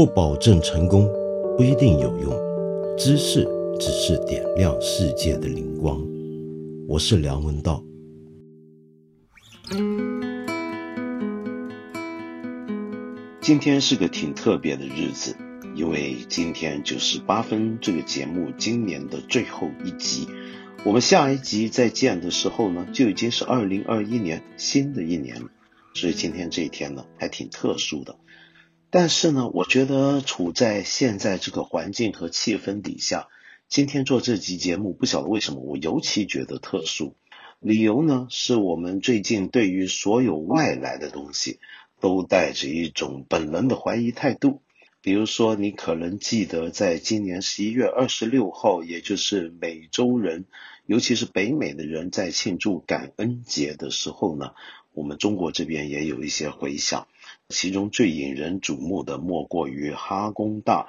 不保证成功，不一定有用。知识只是点亮世界的灵光。我是梁文道。今天是个挺特别的日子，因为今天就是八分这个节目今年的最后一集。我们下一集再见的时候呢，就已经是二零二一年新的一年了。所以今天这一天呢，还挺特殊的。但是呢，我觉得处在现在这个环境和气氛底下，今天做这集节目，不晓得为什么我尤其觉得特殊。理由呢，是我们最近对于所有外来的东西，都带着一种本能的怀疑态度。比如说，你可能记得，在今年十一月二十六号，也就是美洲人，尤其是北美的人在庆祝感恩节的时候呢。我们中国这边也有一些回响，其中最引人瞩目的莫过于哈工大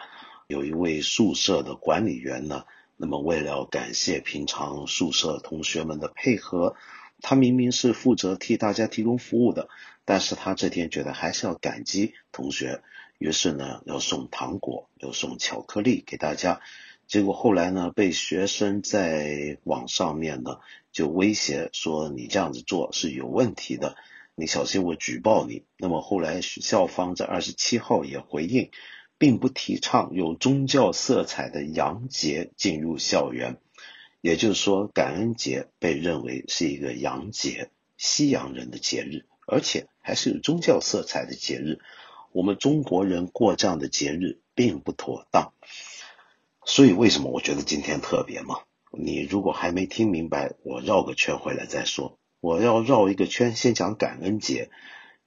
有一位宿舍的管理员呢。那么为了感谢平常宿舍同学们的配合，他明明是负责替大家提供服务的，但是他这天觉得还是要感激同学，于是呢要送糖果，要送巧克力给大家。结果后来呢，被学生在网上面呢就威胁说你这样子做是有问题的，你小心我举报你。那么后来校方在二十七号也回应，并不提倡有宗教色彩的洋节进入校园，也就是说感恩节被认为是一个洋节，西洋人的节日，而且还是有宗教色彩的节日。我们中国人过这样的节日并不妥当。所以，为什么我觉得今天特别嘛？你如果还没听明白，我绕个圈回来再说。我要绕一个圈，先讲感恩节。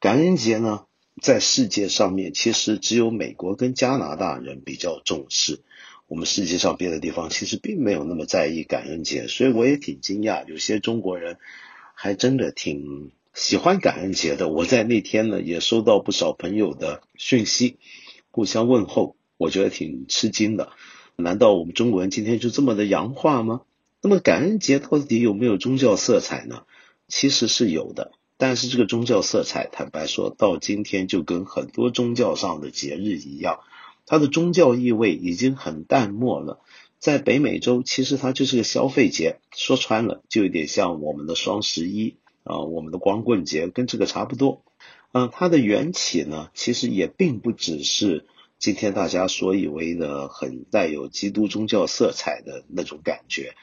感恩节呢，在世界上面其实只有美国跟加拿大人比较重视，我们世界上别的地方其实并没有那么在意感恩节。所以我也挺惊讶，有些中国人还真的挺喜欢感恩节的。我在那天呢，也收到不少朋友的讯息，互相问候，我觉得挺吃惊的。难道我们中国人今天就这么的洋化吗？那么感恩节到底有没有宗教色彩呢？其实是有的，但是这个宗教色彩，坦白说到今天就跟很多宗教上的节日一样，它的宗教意味已经很淡漠了。在北美洲，其实它就是个消费节，说穿了就有点像我们的双十一啊，我们的光棍节跟这个差不多。嗯，它的缘起呢，其实也并不只是。今天大家所以为的很带有基督宗教色彩的那种感觉，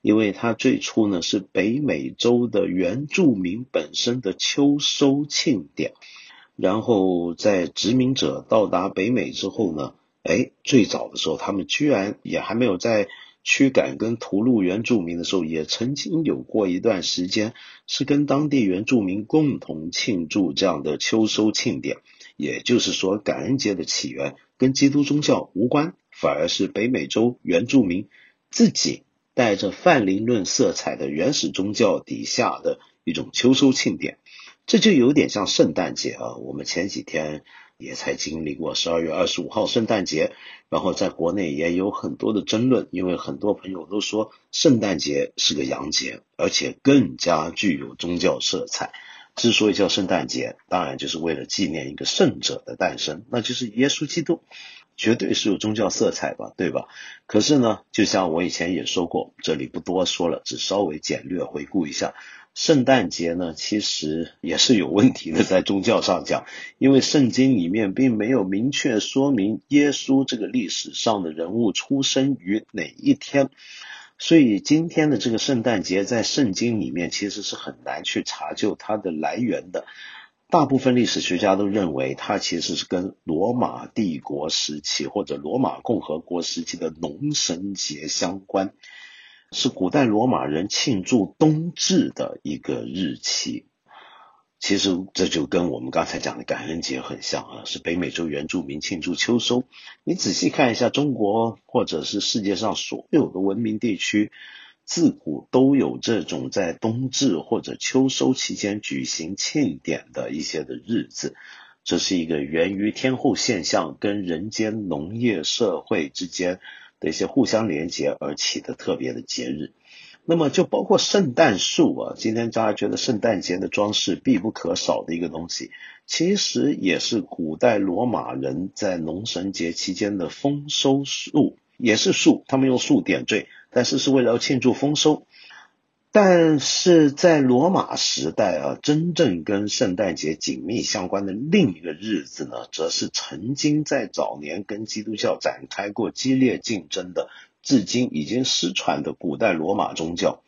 因为它最初呢是北美洲的原住民本身的秋收庆典，然后在殖民者到达北美之后呢，哎，最早的时候他们居然也还没有在驱赶跟屠戮原住民的时候，也曾经有过一段时间是跟当地原住民共同庆祝这样的秋收庆典。也就是说，感恩节的起源跟基督宗教无关，反而是北美洲原住民自己带着泛灵论色彩的原始宗教底下的一种秋收庆典。这就有点像圣诞节啊！我们前几天也才经历过十二月二十五号圣诞节，然后在国内也有很多的争论，因为很多朋友都说圣诞节是个洋节，而且更加具有宗教色彩。之所以叫圣诞节，当然就是为了纪念一个圣者的诞生，那就是耶稣基督，绝对是有宗教色彩吧，对吧？可是呢，就像我以前也说过，这里不多说了，只稍微简略回顾一下，圣诞节呢，其实也是有问题的，在宗教上讲，因为圣经里面并没有明确说明耶稣这个历史上的人物出生于哪一天。所以今天的这个圣诞节在圣经里面其实是很难去查究它的来源的。大部分历史学家都认为它其实是跟罗马帝国时期或者罗马共和国时期的农神节相关，是古代罗马人庆祝冬至的一个日期。其实这就跟我们刚才讲的感恩节很像啊，是北美洲原住民庆祝秋收。你仔细看一下，中国或者是世界上所有的文明地区，自古都有这种在冬至或者秋收期间举行庆典的一些的日子。这是一个源于天候现象跟人间农业社会之间的一些互相连结而起的特别的节日。那么就包括圣诞树啊，今天大家觉得圣诞节的装饰必不可少的一个东西，其实也是古代罗马人在农神节期间的丰收树，也是树，他们用树点缀，但是是为了要庆祝丰收。但是在罗马时代啊，真正跟圣诞节紧密相关的另一个日子呢，则是曾经在早年跟基督教展开过激烈竞争的，至今已经失传的古代罗马宗教，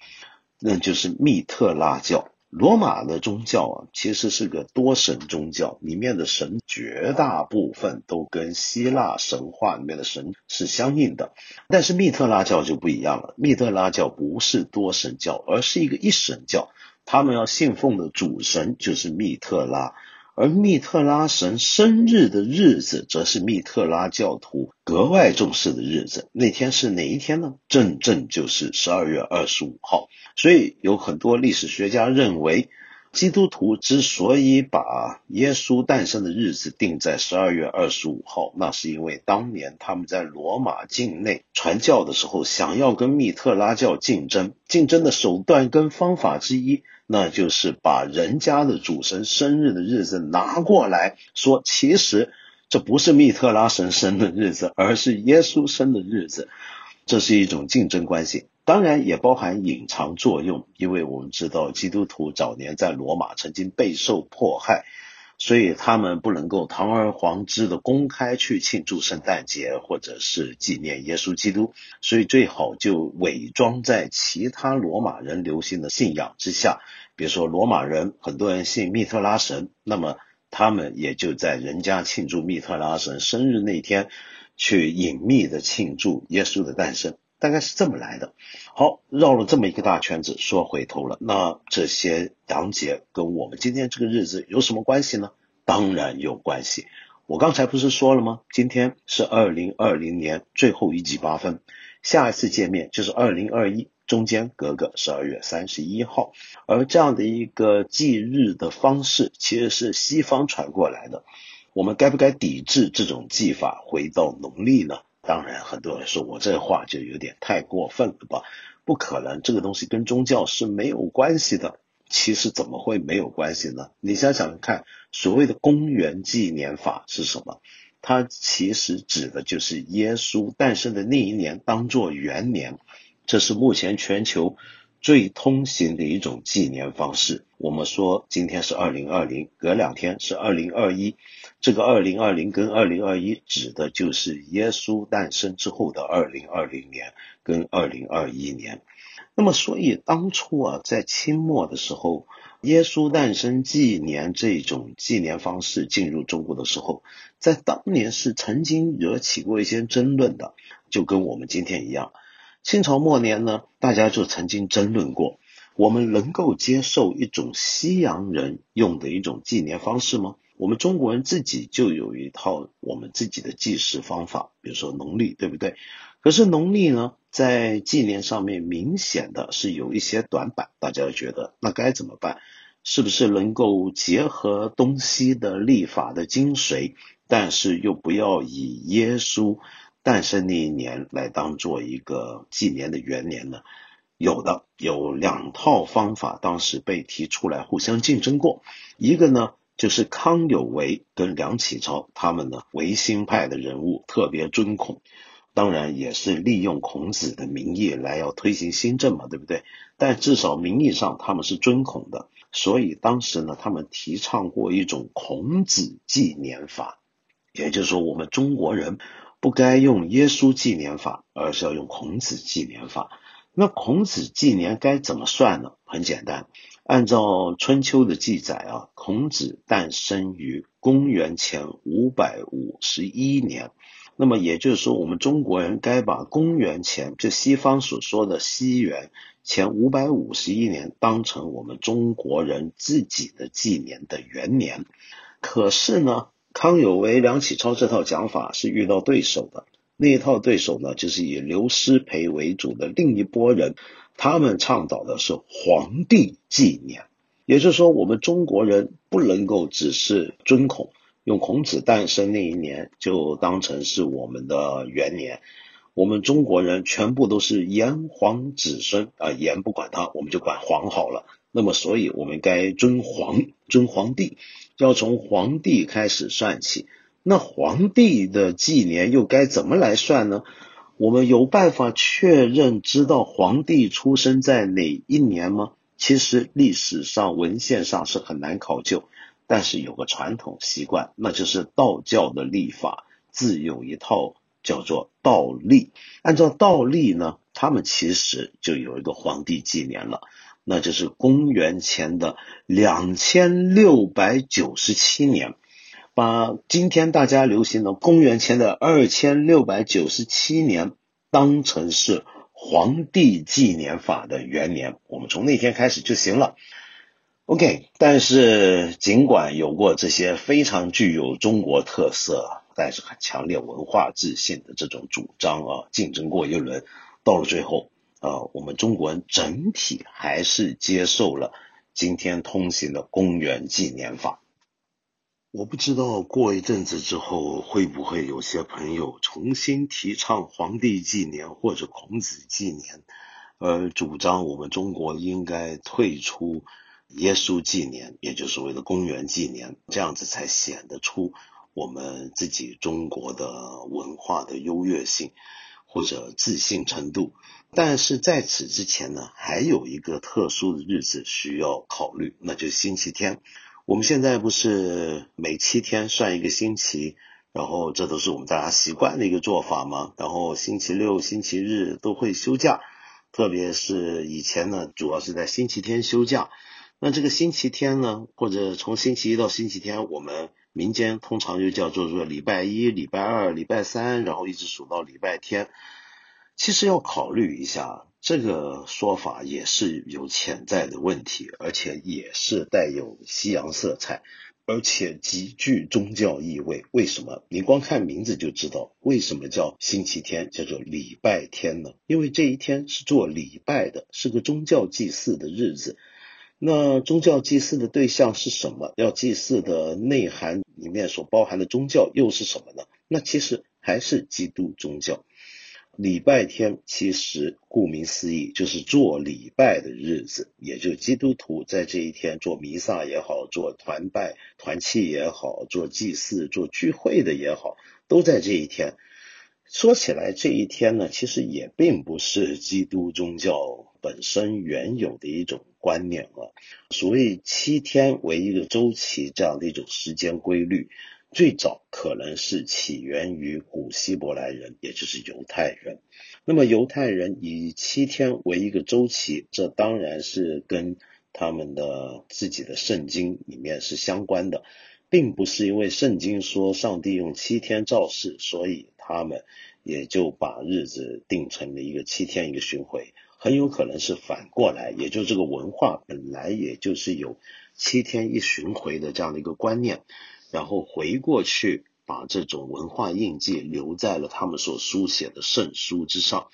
那就是密特拉教。罗马的宗教啊，其实是个多神宗教，里面的神绝大部分都跟希腊神话里面的神是相应的。但是密特拉教就不一样了，密特拉教不是多神教，而是一个一神教，他们要信奉的主神就是密特拉。而密特拉神生日的日子，则是密特拉教徒格外重视的日子。那天是哪一天呢？正正就是十二月二十五号。所以有很多历史学家认为，基督徒之所以把耶稣诞生的日子定在十二月二十五号，那是因为当年他们在罗马境内传教的时候，想要跟密特拉教竞争，竞争的手段跟方法之一。那就是把人家的主神生日的日子拿过来说，其实这不是密特拉神生的日子，而是耶稣生的日子。这是一种竞争关系，当然也包含隐藏作用，因为我们知道基督徒早年在罗马曾经备受迫害。所以他们不能够堂而皇之的公开去庆祝圣诞节，或者是纪念耶稣基督，所以最好就伪装在其他罗马人流行的信仰之下。比如说罗马人很多人信密特拉神，那么他们也就在人家庆祝密特拉神生日那天，去隐秘的庆祝耶稣的诞生。大概是这么来的。好，绕了这么一个大圈子，说回头了。那这些阳节跟我们今天这个日子有什么关系呢？当然有关系。我刚才不是说了吗？今天是二零二零年最后一集八分，下一次见面就是二零二一，中间隔个十二月三十一号。而这样的一个忌日的方式，其实是西方传过来的。我们该不该抵制这种技法，回到农历呢？当然，很多人说我这话就有点太过分了吧？不可能，这个东西跟宗教是没有关系的。其实怎么会没有关系呢？你想想看，所谓的公元纪年法是什么？它其实指的就是耶稣诞生的那一年当做元年，这是目前全球最通行的一种纪年方式。我们说今天是二零二零，隔两天是二零二一。这个二零二零跟二零二一指的就是耶稣诞生之后的二零二零年跟二零二一年。那么，所以当初啊，在清末的时候，耶稣诞生纪年这种纪年方式进入中国的时候，在当年是曾经惹起过一些争论的，就跟我们今天一样。清朝末年呢，大家就曾经争论过，我们能够接受一种西洋人用的一种纪年方式吗？我们中国人自己就有一套我们自己的计时方法，比如说农历，对不对？可是农历呢，在纪年上面明显的是有一些短板，大家觉得那该怎么办？是不是能够结合东西的历法的精髓，但是又不要以耶稣诞生那一年来当做一个纪年的元年呢？有的有两套方法，当时被提出来互相竞争过，一个呢。就是康有为跟梁启超他们呢，维新派的人物特别尊孔，当然也是利用孔子的名义来要推行新政嘛，对不对？但至少名义上他们是尊孔的，所以当时呢，他们提倡过一种孔子纪年法，也就是说，我们中国人不该用耶稣纪年法，而是要用孔子纪年法。那孔子纪年该怎么算呢？很简单。按照春秋的记载啊，孔子诞生于公元前五百五十一年。那么也就是说，我们中国人该把公元前，就西方所说的西元前五百五十一年，当成我们中国人自己的纪年的元年。可是呢，康有为、梁启超这套讲法是遇到对手的。那一套对手呢，就是以刘师培为主的另一拨人。他们倡导的是皇帝纪年，也就是说，我们中国人不能够只是尊孔，用孔子诞生那一年就当成是我们的元年，我们中国人全部都是炎黄子孙啊，炎不管他，我们就管黄好了。那么，所以我们该尊皇，尊皇帝，要从皇帝开始算起。那皇帝的纪年又该怎么来算呢？我们有办法确认知道皇帝出生在哪一年吗？其实历史上文献上是很难考究，但是有个传统习惯，那就是道教的历法自有一套。叫做道历，按照道历呢，他们其实就有一个皇帝纪年了，那就是公元前的两千六百九十七年，把今天大家流行的公元前的二千六百九十七年当成是皇帝纪年法的元年，我们从那天开始就行了。OK，但是尽管有过这些非常具有中国特色。但是很强烈文化自信的这种主张啊，竞争过一轮，到了最后啊，我们中国人整体还是接受了今天通行的公元纪年法。我不知道过一阵子之后会不会有些朋友重新提倡皇帝纪年或者孔子纪年，而主张我们中国应该退出耶稣纪年，也就是所谓的公元纪年，这样子才显得出。我们自己中国的文化的优越性或者自信程度，但是在此之前呢，还有一个特殊的日子需要考虑，那就是星期天。我们现在不是每七天算一个星期，然后这都是我们大家习惯的一个做法吗？然后星期六、星期日都会休假，特别是以前呢，主要是在星期天休假。那这个星期天呢，或者从星期一到星期天，我们。民间通常就叫做说礼拜一、礼拜二、礼拜三，然后一直数到礼拜天。其实要考虑一下，这个说法也是有潜在的问题，而且也是带有西洋色彩，而且极具宗教意味。为什么？你光看名字就知道，为什么叫星期天，叫做礼拜天呢？因为这一天是做礼拜的，是个宗教祭祀的日子。那宗教祭祀的对象是什么？要祭祀的内涵里面所包含的宗教又是什么呢？那其实还是基督宗教。礼拜天其实顾名思义就是做礼拜的日子，也就基督徒在这一天做弥撒也好，做团拜团契也好，做祭祀做聚会的也好，都在这一天。说起来，这一天呢，其实也并不是基督宗教本身原有的一种观念啊。所谓七天为一个周期这样的一种时间规律，最早可能是起源于古希伯来人，也就是犹太人。那么犹太人以七天为一个周期，这当然是跟他们的自己的圣经里面是相关的，并不是因为圣经说上帝用七天造世，所以。他们也就把日子定成了一个七天一个巡回，很有可能是反过来，也就这个文化本来也就是有七天一巡回的这样的一个观念，然后回过去把这种文化印记留在了他们所书写的圣书之上。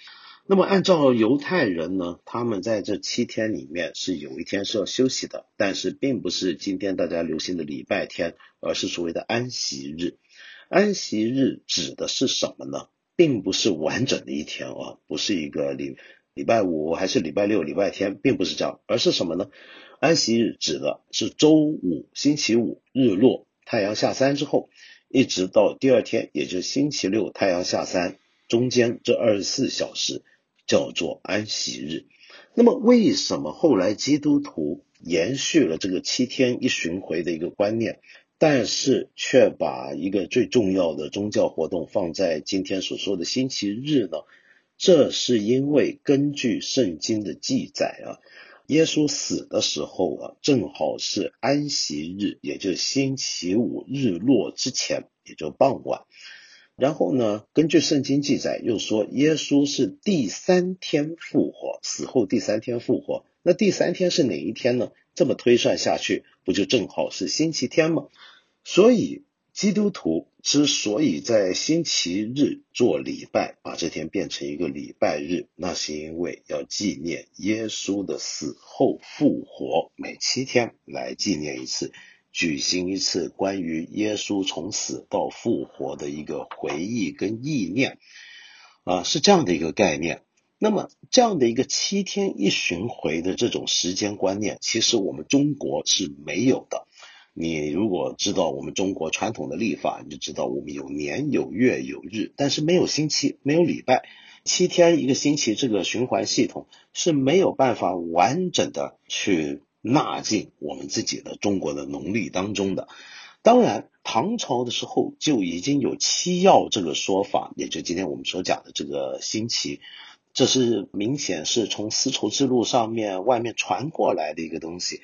那么按照犹太人呢，他们在这七天里面是有一天是要休息的，但是并不是今天大家流行的礼拜天，而是所谓的安息日。安息日指的是什么呢？并不是完整的一天啊，不是一个礼礼拜五还是礼拜六、礼拜天，并不是这样，而是什么呢？安息日指的是周五、星期五日落、太阳下山之后，一直到第二天，也就是星期六太阳下山中间这二十四小时叫做安息日。那么，为什么后来基督徒延续了这个七天一巡回的一个观念？但是却把一个最重要的宗教活动放在今天所说的星期日呢？这是因为根据圣经的记载啊，耶稣死的时候啊，正好是安息日，也就是星期五日落之前，也就傍晚。然后呢，根据圣经记载又说，耶稣是第三天复活，死后第三天复活。那第三天是哪一天呢？这么推算下去，不就正好是星期天吗？所以基督徒之所以在星期日做礼拜，把这天变成一个礼拜日，那是因为要纪念耶稣的死后复活，每七天来纪念一次，举行一次关于耶稣从死到复活的一个回忆跟意念。啊，是这样的一个概念。那么这样的一个七天一巡回的这种时间观念，其实我们中国是没有的。你如果知道我们中国传统的历法，你就知道我们有年有月有日，但是没有星期，没有礼拜，七天一个星期，这个循环系统是没有办法完整的去纳进我们自己的中国的农历当中的。当然，唐朝的时候就已经有七曜这个说法，也就今天我们所讲的这个星期，这是明显是从丝绸之路上面外面传过来的一个东西，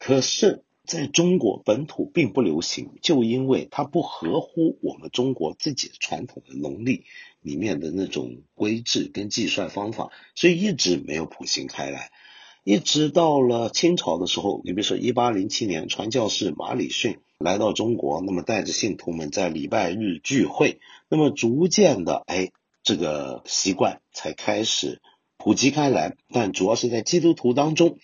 可是。在中国本土并不流行，就因为它不合乎我们中国自己传统的农历里面的那种规制跟计算方法，所以一直没有普行开来。一直到了清朝的时候，你比如说一八零七年，传教士马礼逊来到中国，那么带着信徒们在礼拜日聚会，那么逐渐的，哎，这个习惯才开始普及开来。但主要是在基督徒当中，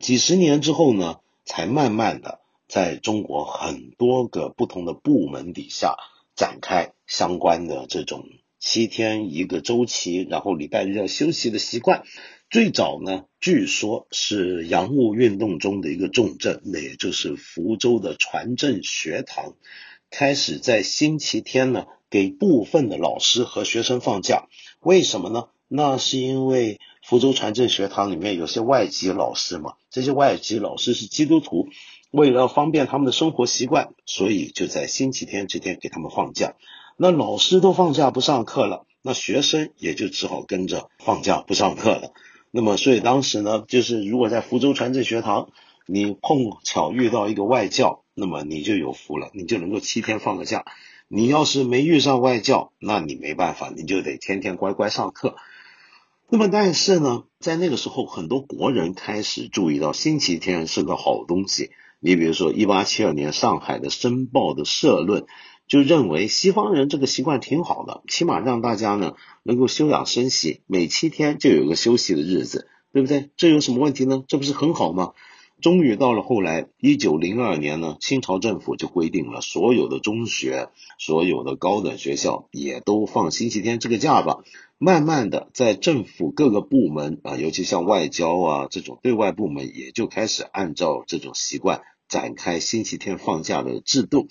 几十年之后呢？才慢慢的在中国很多个不同的部门底下展开相关的这种七天一个周期，然后礼拜日要休息的习惯。最早呢，据说是洋务运动中的一个重镇，那也就是福州的船政学堂，开始在星期天呢给部分的老师和学生放假。为什么呢？那是因为。福州船政学堂里面有些外籍老师嘛，这些外籍老师是基督徒，为了方便他们的生活习惯，所以就在星期天这天给他们放假。那老师都放假不上课了，那学生也就只好跟着放假不上课了。那么，所以当时呢，就是如果在福州传正学堂，你碰巧遇到一个外教，那么你就有福了，你就能够七天放个假。你要是没遇上外教，那你没办法，你就得天天乖乖上课。那么，但是呢，在那个时候，很多国人开始注意到星期天是个好东西。你比如说，一八七二年上海的《申报》的社论就认为，西方人这个习惯挺好的，起码让大家呢能够休养生息，每七天就有个休息的日子，对不对？这有什么问题呢？这不是很好吗？终于到了后来，一九零二年呢，清朝政府就规定了，所有的中学、所有的高等学校也都放星期天这个假吧。慢慢的，在政府各个部门啊，尤其像外交啊这种对外部门，也就开始按照这种习惯展开星期天放假的制度。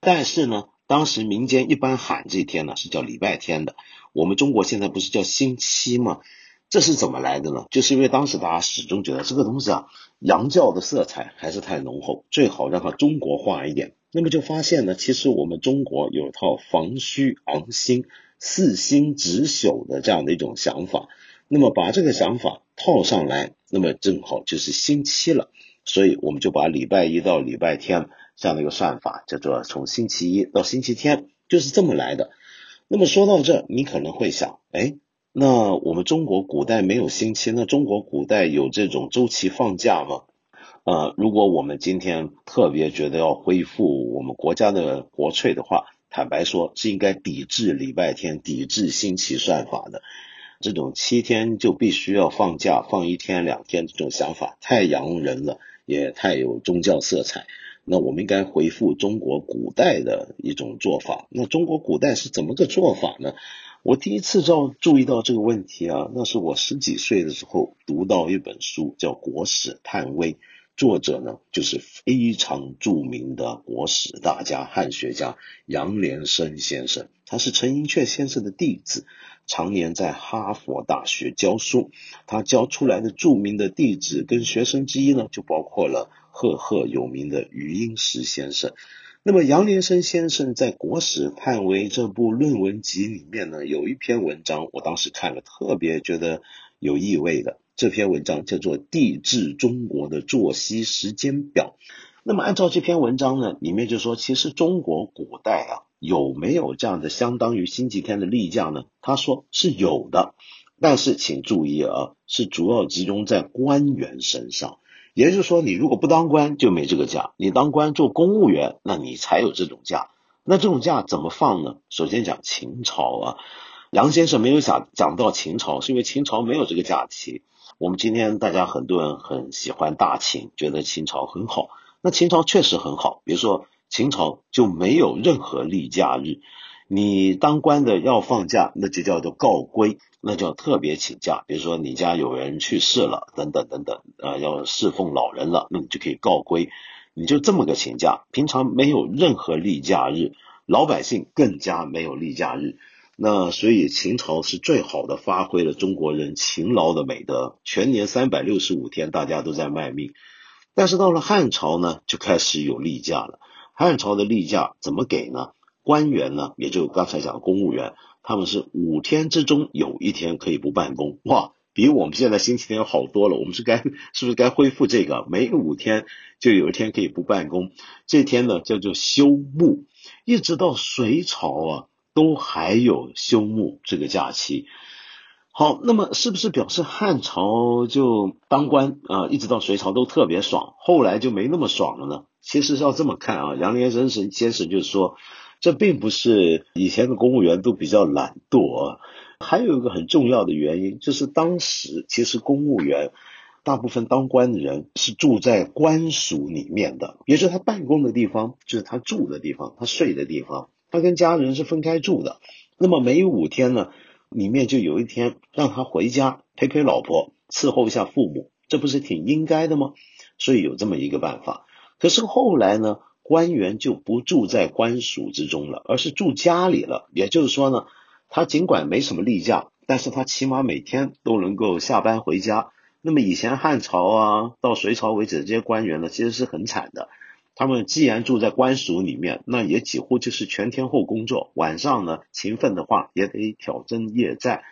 但是呢，当时民间一般喊这天呢是叫礼拜天的，我们中国现在不是叫星期吗？这是怎么来的呢？就是因为当时大家始终觉得这个东西啊，洋教的色彩还是太浓厚，最好让它中国化一点。那么就发现呢，其实我们中国有套防虚昂星、四星值宿的这样的一种想法。那么把这个想法套上来，那么正好就是星期了。所以我们就把礼拜一到礼拜天这样的一个算法叫做从星期一到星期天，就是这么来的。那么说到这，你可能会想，哎。那我们中国古代没有星期，那中国古代有这种周期放假吗？呃，如果我们今天特别觉得要恢复我们国家的国粹的话，坦白说是应该抵制礼拜天、抵制星期算法的。这种七天就必须要放假，放一天两天这种想法太洋人了，也太有宗教色彩。那我们应该回复中国古代的一种做法。那中国古代是怎么个做法呢？我第一次照注意到这个问题啊，那是我十几岁的时候读到一本书，叫《国史探微》，作者呢就是非常著名的国史大家、汉学家杨连生先生，他是陈寅恪先生的弟子，常年在哈佛大学教书。他教出来的著名的弟子跟学生之一呢，就包括了赫赫有名的余英时先生。那么杨连生先生在《国史探微》这部论文集里面呢，有一篇文章，我当时看了特别觉得有意味的。这篇文章叫做《地质中国的作息时间表》。那么按照这篇文章呢，里面就说，其实中国古代啊，有没有这样的相当于星期天的例假呢？他说是有的，但是请注意啊，是主要集中在官员身上。也就是说，你如果不当官就没这个假，你当官做公务员，那你才有这种假。那这种假怎么放呢？首先讲秦朝啊，杨先生没有讲讲到秦朝，是因为秦朝没有这个假期。我们今天大家很多人很喜欢大秦，觉得秦朝很好。那秦朝确实很好，比如说秦朝就没有任何例假日，你当官的要放假，那就叫做告归，那叫特别请假。比如说你家有人去世了，等等等等，呃，要侍奉老人了，那你就可以告归，你就这么个请假。平常没有任何例假日，老百姓更加没有例假日。那所以秦朝是最好的发挥了中国人勤劳的美德，全年三百六十五天大家都在卖命。但是到了汉朝呢，就开始有例假了。汉朝的例假怎么给呢？官员呢，也就刚才讲公务员，他们是五天之中有一天可以不办公，哇，比我们现在星期天好多了。我们是该是不是该恢复这个？每五天就有一天可以不办公，这天呢叫做休沐，一直到隋朝啊，都还有休沐这个假期。好，那么是不是表示汉朝就当官啊，一直到隋朝都特别爽，后来就没那么爽了呢？其实要这么看啊，杨连生先生就是说。这并不是以前的公务员都比较懒惰，还有一个很重要的原因，就是当时其实公务员大部分当官的人是住在官署里面的，也就是他办公的地方，就是他住的地方，他睡的地方，他跟家人是分开住的。那么每五天呢，里面就有一天让他回家陪陪老婆，伺候一下父母，这不是挺应该的吗？所以有这么一个办法。可是后来呢？官员就不住在官署之中了，而是住家里了。也就是说呢，他尽管没什么例假，但是他起码每天都能够下班回家。那么以前汉朝啊，到隋朝为止，这些官员呢，其实是很惨的。他们既然住在官署里面，那也几乎就是全天候工作，晚上呢勤奋的话也得挑灯夜战。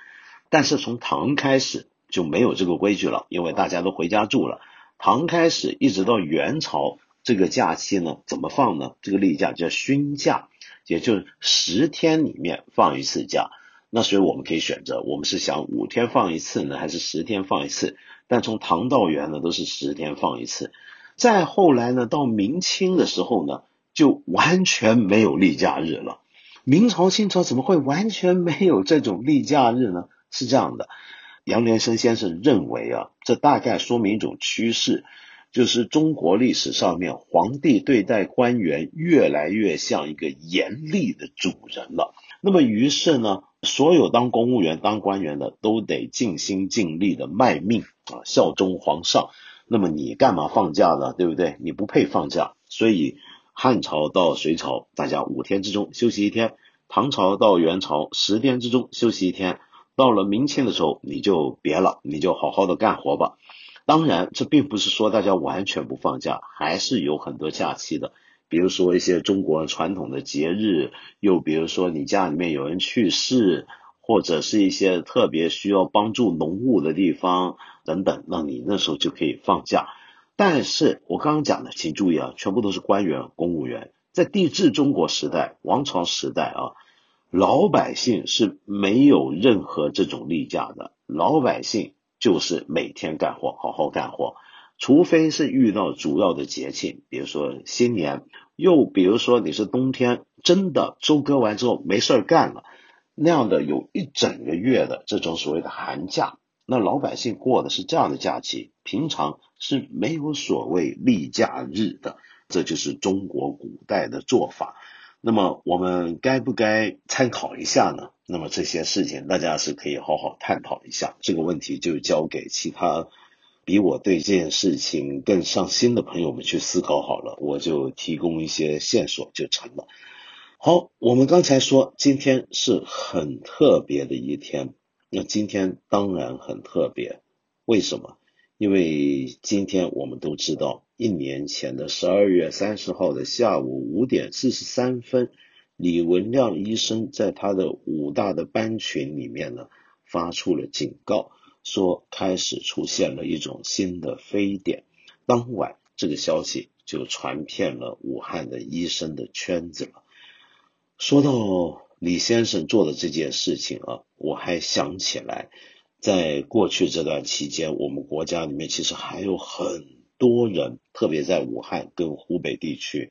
但是从唐开始就没有这个规矩了，因为大家都回家住了。唐开始一直到元朝。这个假期呢，怎么放呢？这个例假叫勋假，也就是十天里面放一次假。那所以我们可以选择，我们是想五天放一次呢，还是十天放一次？但从唐到元呢，都是十天放一次。再后来呢，到明清的时候呢，就完全没有例假日了。明朝、清朝怎么会完全没有这种例假日呢？是这样的，杨连生先生认为啊，这大概说明一种趋势。就是中国历史上面，皇帝对待官员越来越像一个严厉的主人了。那么，于是呢，所有当公务员、当官员的都得尽心尽力的卖命啊，效忠皇上。那么，你干嘛放假呢？对不对？你不配放假。所以，汉朝到隋朝，大家五天之中休息一天；唐朝到元朝，十天之中休息一天。到了明清的时候，你就别了，你就好好的干活吧。当然，这并不是说大家完全不放假，还是有很多假期的。比如说一些中国传统的节日，又比如说你家里面有人去世，或者是一些特别需要帮助农务的地方等等，那你那时候就可以放假。但是我刚刚讲的，请注意啊，全部都是官员、公务员。在帝制中国时代、王朝时代啊，老百姓是没有任何这种例假的，老百姓。就是每天干活，好好干活，除非是遇到主要的节庆，比如说新年，又比如说你是冬天，真的收割完之后没事儿干了，那样的有一整个月的这种所谓的寒假，那老百姓过的是这样的假期，平常是没有所谓例假日的，这就是中国古代的做法。那么我们该不该参考一下呢？那么这些事情大家是可以好好探讨一下。这个问题就交给其他比我对这件事情更上心的朋友们去思考好了。我就提供一些线索就成了。好，我们刚才说今天是很特别的一天，那今天当然很特别。为什么？因为今天我们都知道。一年前的十二月三十号的下午五点四十三分，李文亮医生在他的武大的班群里面呢，发出了警告，说开始出现了一种新的非典。当晚，这个消息就传遍了武汉的医生的圈子了。说到李先生做的这件事情啊，我还想起来，在过去这段期间，我们国家里面其实还有很。多人，特别在武汉跟湖北地区，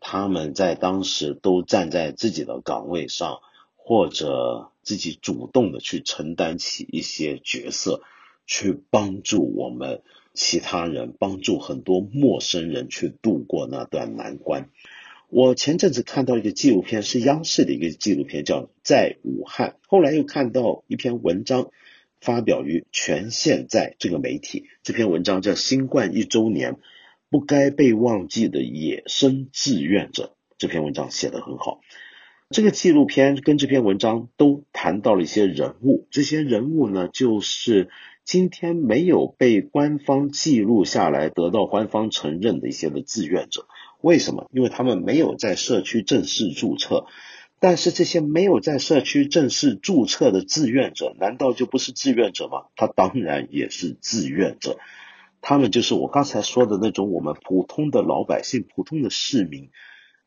他们在当时都站在自己的岗位上，或者自己主动的去承担起一些角色，去帮助我们其他人，帮助很多陌生人去度过那段难关。我前阵子看到一个纪录片，是央视的一个纪录片，叫《在武汉》。后来又看到一篇文章，发表于《全现在》这个媒体。这篇文章叫《新冠一周年，不该被忘记的野生志愿者》。这篇文章写得很好。这个纪录片跟这篇文章都谈到了一些人物，这些人物呢，就是今天没有被官方记录下来、得到官方承认的一些的志愿者。为什么？因为他们没有在社区正式注册。但是这些没有在社区正式注册的志愿者，难道就不是志愿者吗？他当然也是志愿者。他们就是我刚才说的那种我们普通的老百姓、普通的市民。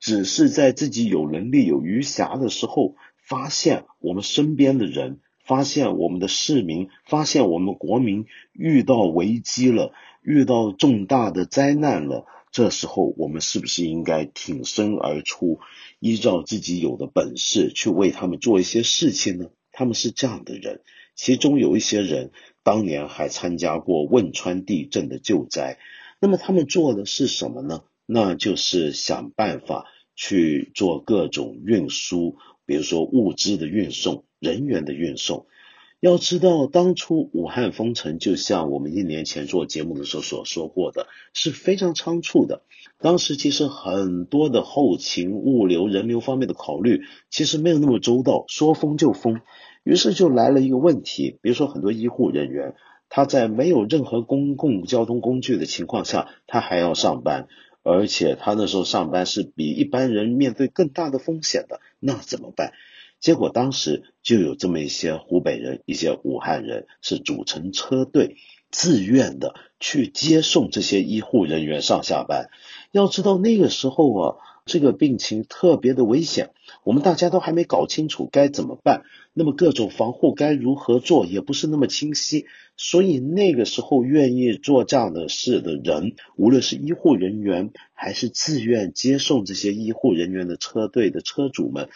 只是在自己有能力、有余暇的时候，发现我们身边的人，发现我们的市民，发现我们国民遇到危机了，遇到重大的灾难了。这时候，我们是不是应该挺身而出，依照自己有的本事去为他们做一些事情呢？他们是这样的人，其中有一些人当年还参加过汶川地震的救灾。那么他们做的是什么呢？那就是想办法去做各种运输，比如说物资的运送、人员的运送。要知道，当初武汉封城，就像我们一年前做节目的时候所说过的，是非常仓促的。当时其实很多的后勤、物流、人流方面的考虑，其实没有那么周到，说封就封。于是就来了一个问题，比如说很多医护人员，他在没有任何公共交通工具的情况下，他还要上班。而且他那时候上班是比一般人面对更大的风险的，那怎么办？结果当时就有这么一些湖北人、一些武汉人是组成车队，自愿的去接送这些医护人员上下班。要知道那个时候啊。这个病情特别的危险，我们大家都还没搞清楚该怎么办，那么各种防护该如何做也不是那么清晰，所以那个时候愿意做这样的事的人，无论是医护人员还是自愿接送这些医护人员的车队的车主们，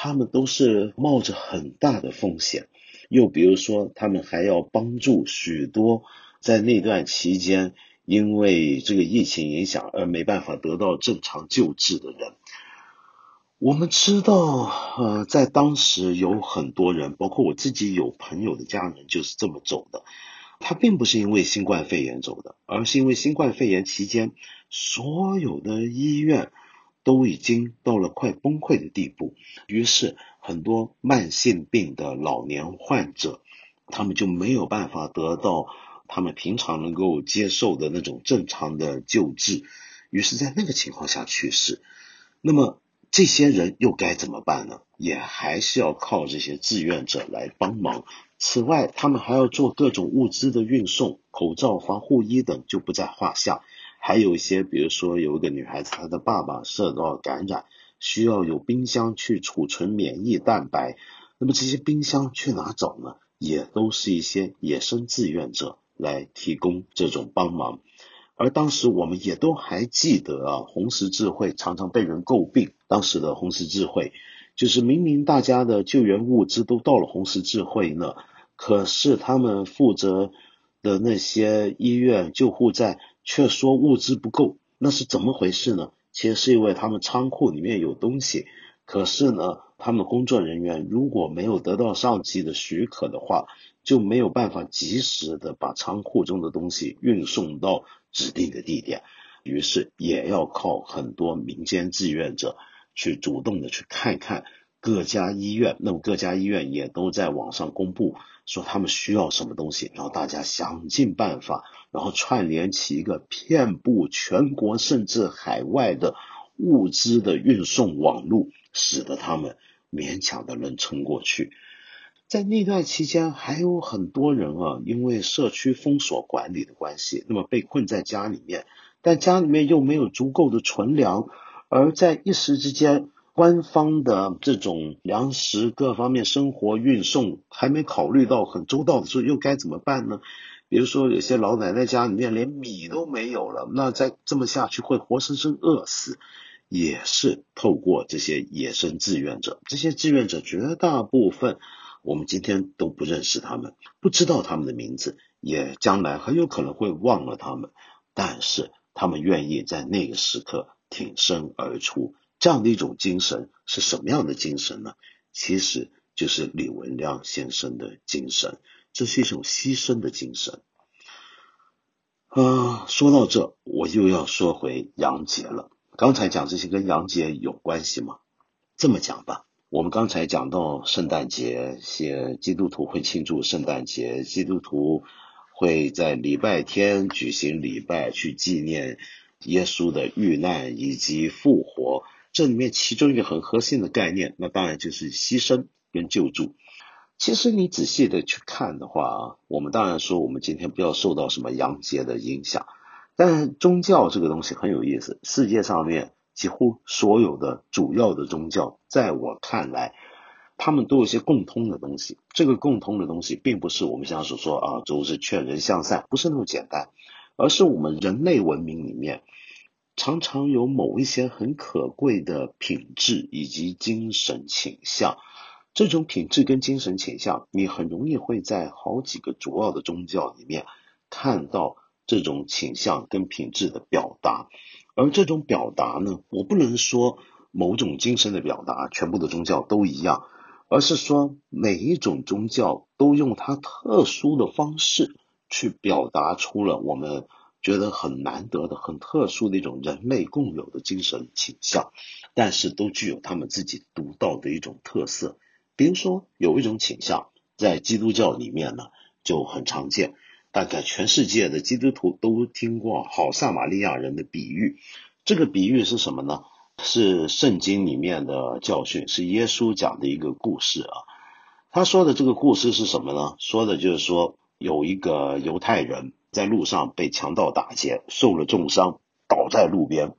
他们都是冒着很大的风险。又比如说，他们还要帮助许多在那段期间。因为这个疫情影响而没办法得到正常救治的人，我们知道，呃，在当时有很多人，包括我自己有朋友的家人就是这么走的。他并不是因为新冠肺炎走的，而是因为新冠肺炎期间，所有的医院都已经到了快崩溃的地步，于是很多慢性病的老年患者，他们就没有办法得到。他们平常能够接受的那种正常的救治，于是，在那个情况下去世。那么，这些人又该怎么办呢？也还是要靠这些志愿者来帮忙。此外，他们还要做各种物资的运送，口罩、防护衣等就不在话下。还有一些，比如说有一个女孩子，她的爸爸受到感染，需要有冰箱去储存免疫蛋白。那么这些冰箱去哪找呢？也都是一些野生志愿者。来提供这种帮忙，而当时我们也都还记得啊，红十字会常常被人诟病。当时的红十字会就是明明大家的救援物资都到了红十字会呢，可是他们负责的那些医院救护站却说物资不够，那是怎么回事呢？其实是因为他们仓库里面有东西，可是呢，他们工作人员如果没有得到上级的许可的话。就没有办法及时的把仓库中的东西运送到指定的地点，于是也要靠很多民间志愿者去主动的去看看各家医院，那么各家医院也都在网上公布说他们需要什么东西，然后大家想尽办法，然后串联起一个遍布全国甚至海外的物资的运送网络，使得他们勉强的能撑过去。在那段期间，还有很多人啊，因为社区封锁管理的关系，那么被困在家里面，但家里面又没有足够的存粮，而在一时之间，官方的这种粮食各方面生活运送还没考虑到很周到的时候，又该怎么办呢？比如说，有些老奶奶家里面连米都没有了，那再这么下去会活生生饿死，也是透过这些野生志愿者，这些志愿者绝大部分。我们今天都不认识他们，不知道他们的名字，也将来很有可能会忘了他们。但是他们愿意在那个时刻挺身而出，这样的一种精神是什么样的精神呢？其实就是李文亮先生的精神，这是一种牺牲的精神。啊，说到这，我又要说回杨杰了。刚才讲这些跟杨杰有关系吗？这么讲吧，我们刚才讲到圣诞节，些基督徒会庆祝圣诞节，基督徒会在礼拜天举行礼拜，去纪念耶稣的遇难以及复活。这里面其中一个很核心的概念，那当然就是牺牲跟救助。其实你仔细的去看的话啊，我们当然说我们今天不要受到什么洋节的影响，但宗教这个东西很有意思。世界上面几乎所有的主要的宗教，在我看来，他们都有些共通的东西。这个共通的东西，并不是我们现在所说啊，都是劝人向善，不是那么简单，而是我们人类文明里面。常常有某一些很可贵的品质以及精神倾向，这种品质跟精神倾向，你很容易会在好几个主要的宗教里面看到这种倾向跟品质的表达。而这种表达呢，我不能说某种精神的表达全部的宗教都一样，而是说每一种宗教都用它特殊的方式去表达出了我们。觉得很难得的、很特殊的一种人类共有的精神倾向，但是都具有他们自己独到的一种特色。比如说，有一种倾向在基督教里面呢就很常见，大概全世界的基督徒都听过好撒玛利亚人的比喻。这个比喻是什么呢？是圣经里面的教训，是耶稣讲的一个故事啊。他说的这个故事是什么呢？说的就是说有一个犹太人。在路上被强盗打劫，受了重伤，倒在路边。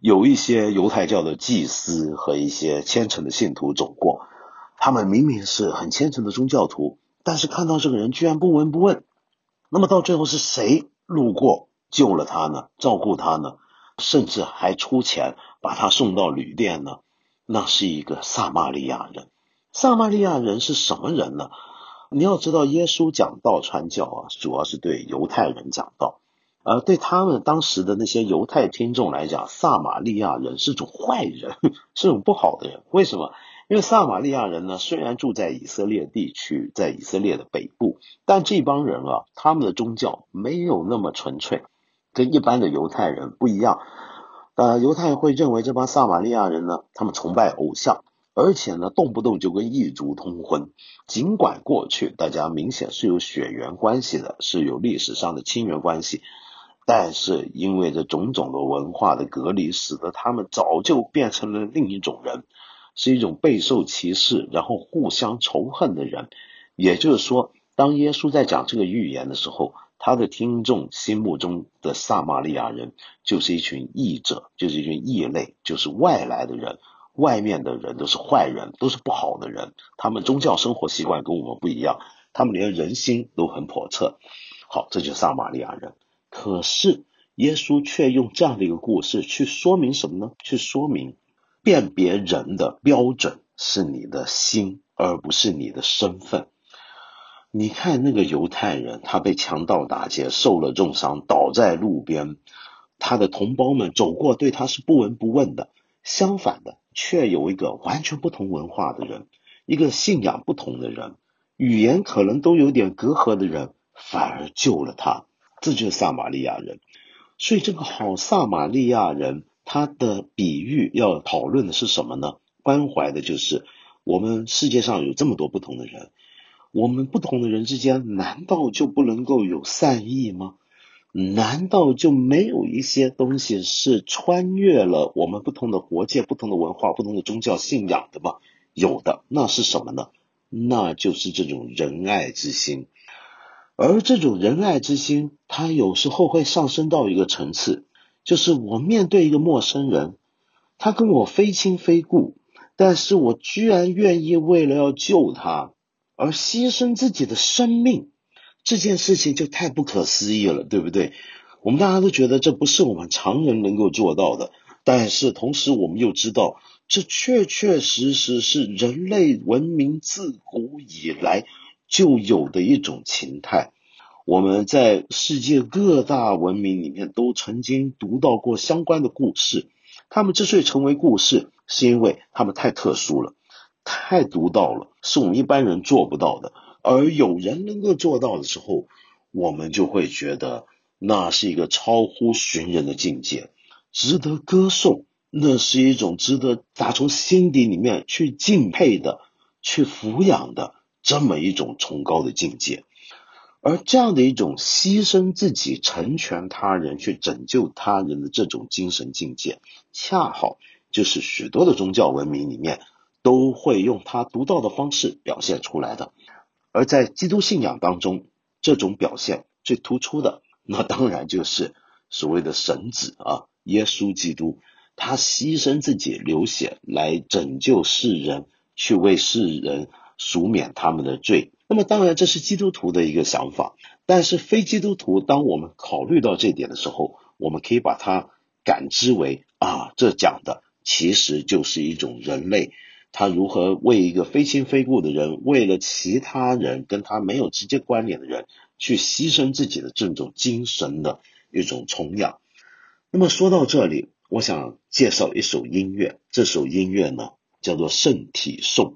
有一些犹太教的祭司和一些虔诚的信徒走过，他们明明是很虔诚的宗教徒，但是看到这个人居然不闻不问。那么到最后是谁路过救了他呢？照顾他呢？甚至还出钱把他送到旅店呢？那是一个撒玛利亚人。撒玛利亚人是什么人呢？你要知道，耶稣讲道传教啊，主要是对犹太人讲道，而对他们当时的那些犹太听众来讲，撒玛利亚人是种坏人，是种不好的人。为什么？因为撒玛利亚人呢，虽然住在以色列地区，在以色列的北部，但这帮人啊，他们的宗教没有那么纯粹，跟一般的犹太人不一样。呃，犹太会认为这帮撒玛利亚人呢，他们崇拜偶像。而且呢，动不动就跟异族通婚。尽管过去大家明显是有血缘关系的，是有历史上的亲缘关系，但是因为这种种的文化的隔离，使得他们早就变成了另一种人，是一种备受歧视，然后互相仇恨的人。也就是说，当耶稣在讲这个预言的时候，他的听众心目中的撒玛利亚人就是一群异者，就是一群异类，就是外来的人。外面的人都是坏人，都是不好的人。他们宗教生活习惯跟我们不一样，他们连人心都很叵测。好，这就是撒玛利亚人。可是耶稣却用这样的一个故事去说明什么呢？去说明辨别人的标准是你的心，而不是你的身份。你看那个犹太人，他被强盗打劫，受了重伤，倒在路边，他的同胞们走过，对他是不闻不问的。相反的。却有一个完全不同文化的人，一个信仰不同的人，语言可能都有点隔阂的人，反而救了他。这就是撒玛利亚人。所以这个好撒玛利亚人，他的比喻要讨论的是什么呢？关怀的就是我们世界上有这么多不同的人，我们不同的人之间，难道就不能够有善意吗？难道就没有一些东西是穿越了我们不同的国界、不同的文化、不同的宗教信仰的吗？有的，那是什么呢？那就是这种仁爱之心。而这种仁爱之心，它有时候会上升到一个层次，就是我面对一个陌生人，他跟我非亲非故，但是我居然愿意为了要救他而牺牲自己的生命。这件事情就太不可思议了，对不对？我们大家都觉得这不是我们常人能够做到的，但是同时我们又知道，这确确实实是人类文明自古以来就有的一种情态。我们在世界各大文明里面都曾经读到过相关的故事，他们之所以成为故事，是因为他们太特殊了，太独到了，是我们一般人做不到的。而有人能够做到的时候，我们就会觉得那是一个超乎寻人的境界，值得歌颂。那是一种值得打从心底里面去敬佩的、去抚养的这么一种崇高的境界。而这样的一种牺牲自己、成全他人、去拯救他人的这种精神境界，恰好就是许多的宗教文明里面都会用他独到的方式表现出来的。而在基督信仰当中，这种表现最突出的，那当然就是所谓的神子啊，耶稣基督。他牺牲自己流血来拯救世人，去为世人赎免他们的罪。那么，当然这是基督徒的一个想法。但是，非基督徒，当我们考虑到这点的时候，我们可以把它感知为啊，这讲的其实就是一种人类他如何为一个非亲非故的人，为了其他人跟他没有直接关联的人，去牺牲自己的这种精神的一种崇仰。那么，说到这里。我想介绍一首音乐，这首音乐呢叫做圣体颂。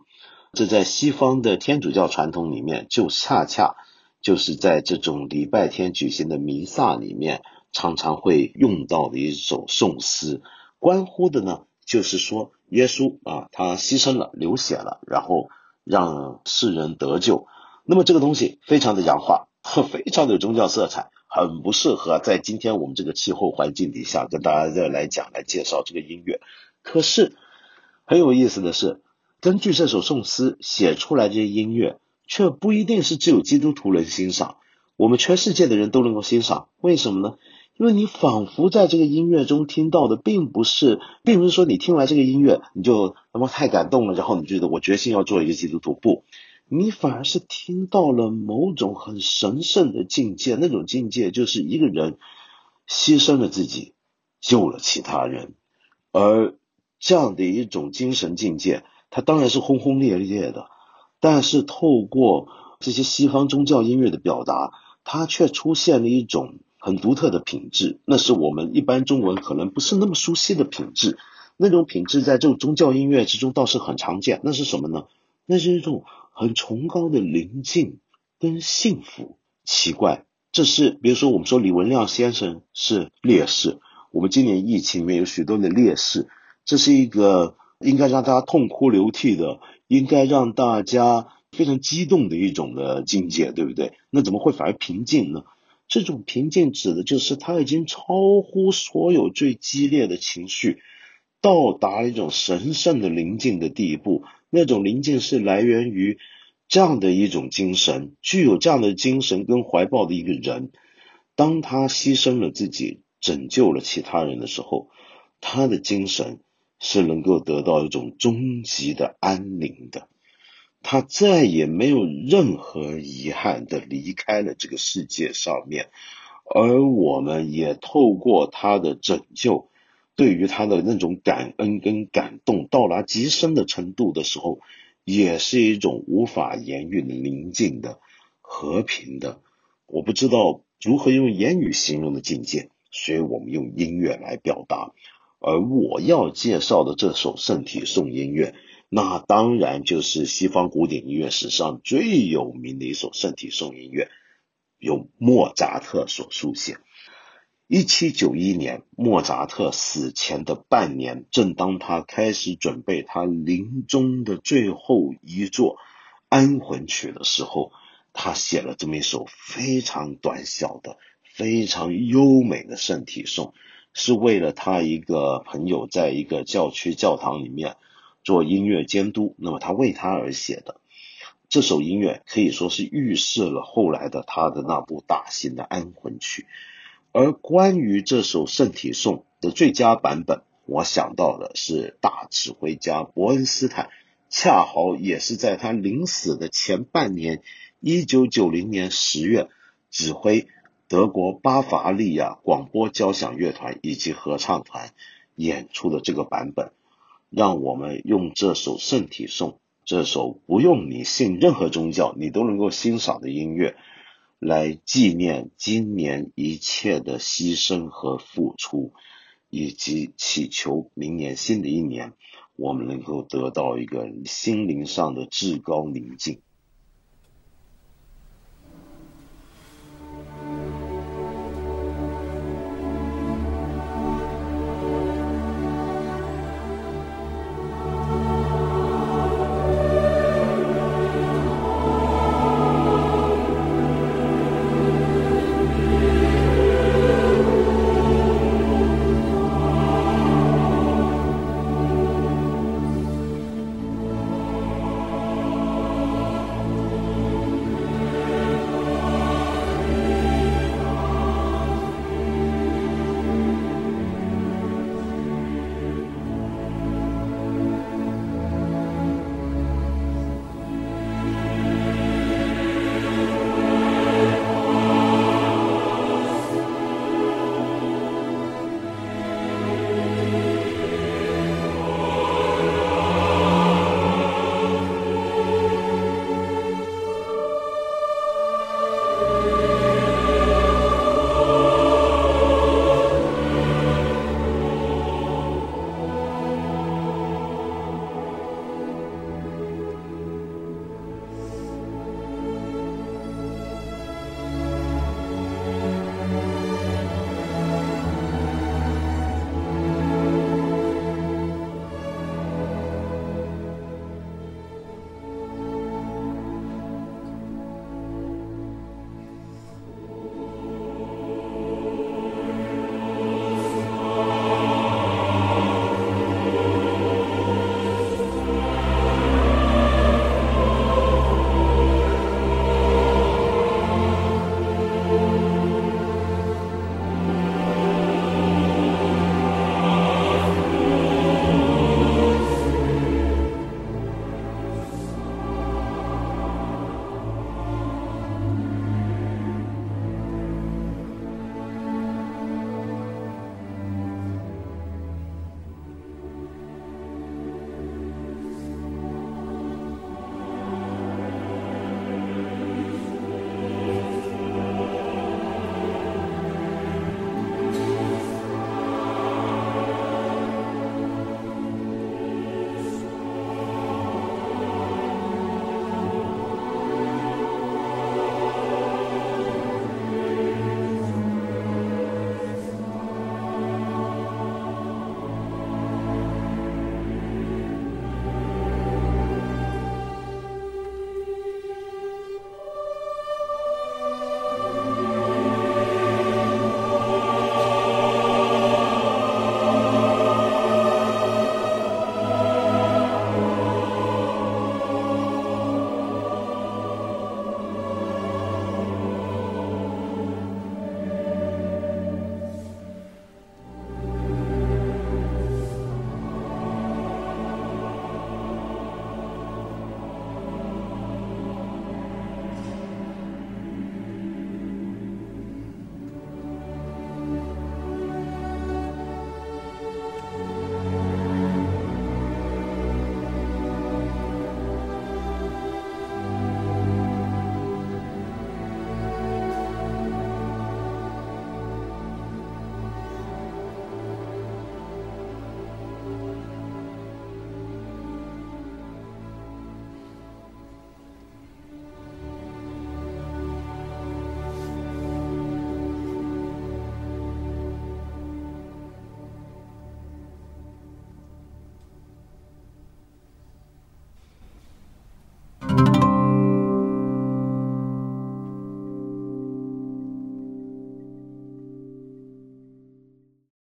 这在西方的天主教传统里面，就恰恰就是在这种礼拜天举行的弥撒里面，常常会用到的一首颂诗。关乎的呢，就是说耶稣啊，他牺牲了，流血了，然后让世人得救。那么这个东西非常的洋化，非常的有宗教色彩。很不适合在今天我们这个气候环境底下跟大家再来讲来介绍这个音乐。可是很有意思的是，根据这首颂诗写出来这些音乐，却不一定是只有基督徒能欣赏，我们全世界的人都能够欣赏。为什么呢？因为你仿佛在这个音乐中听到的，并不是，并不是说你听完这个音乐你就他妈太感动了，然后你觉得我决心要做一个基督徒。不。你反而是听到了某种很神圣的境界，那种境界就是一个人牺牲了自己，救了其他人，而这样的一种精神境界，它当然是轰轰烈烈的，但是透过这些西方宗教音乐的表达，它却出现了一种很独特的品质，那是我们一般中文可能不是那么熟悉的品质，那种品质在这种宗教音乐之中倒是很常见，那是什么呢？那是一种。很崇高的宁静跟幸福，奇怪，这是比如说我们说李文亮先生是烈士，我们今年疫情里面有许多的烈士，这是一个应该让大家痛哭流涕的，应该让大家非常激动的一种的境界，对不对？那怎么会反而平静呢？这种平静指的就是他已经超乎所有最激烈的情绪，到达一种神圣的宁静的地步。那种宁静是来源于这样的一种精神，具有这样的精神跟怀抱的一个人，当他牺牲了自己，拯救了其他人的时候，他的精神是能够得到一种终极的安宁的，他再也没有任何遗憾的离开了这个世界上面，而我们也透过他的拯救。对于他的那种感恩跟感动到达极深的程度的时候，也是一种无法言喻的宁静的、和平的，我不知道如何用言语形容的境界，所以我们用音乐来表达。而我要介绍的这首圣体颂音乐，那当然就是西方古典音乐史上最有名的一首圣体颂音乐，由莫扎特所书写。一七九一年，莫扎特死前的半年，正当他开始准备他临终的最后一作《安魂曲》的时候，他写了这么一首非常短小的、非常优美的圣体颂，是为了他一个朋友在一个教区教堂里面做音乐监督，那么他为他而写的这首音乐，可以说是预示了后来的他的那部大型的《安魂曲》。而关于这首圣体颂的最佳版本，我想到的是大指挥家伯恩斯坦，恰好也是在他临死的前半年，一九九零年十月，指挥德国巴伐利亚广播交响乐团以及合唱团演出的这个版本。让我们用这首圣体颂，这首不用你信任何宗教你都能够欣赏的音乐。来纪念今年一切的牺牲和付出，以及祈求明年新的一年，我们能够得到一个心灵上的至高宁静。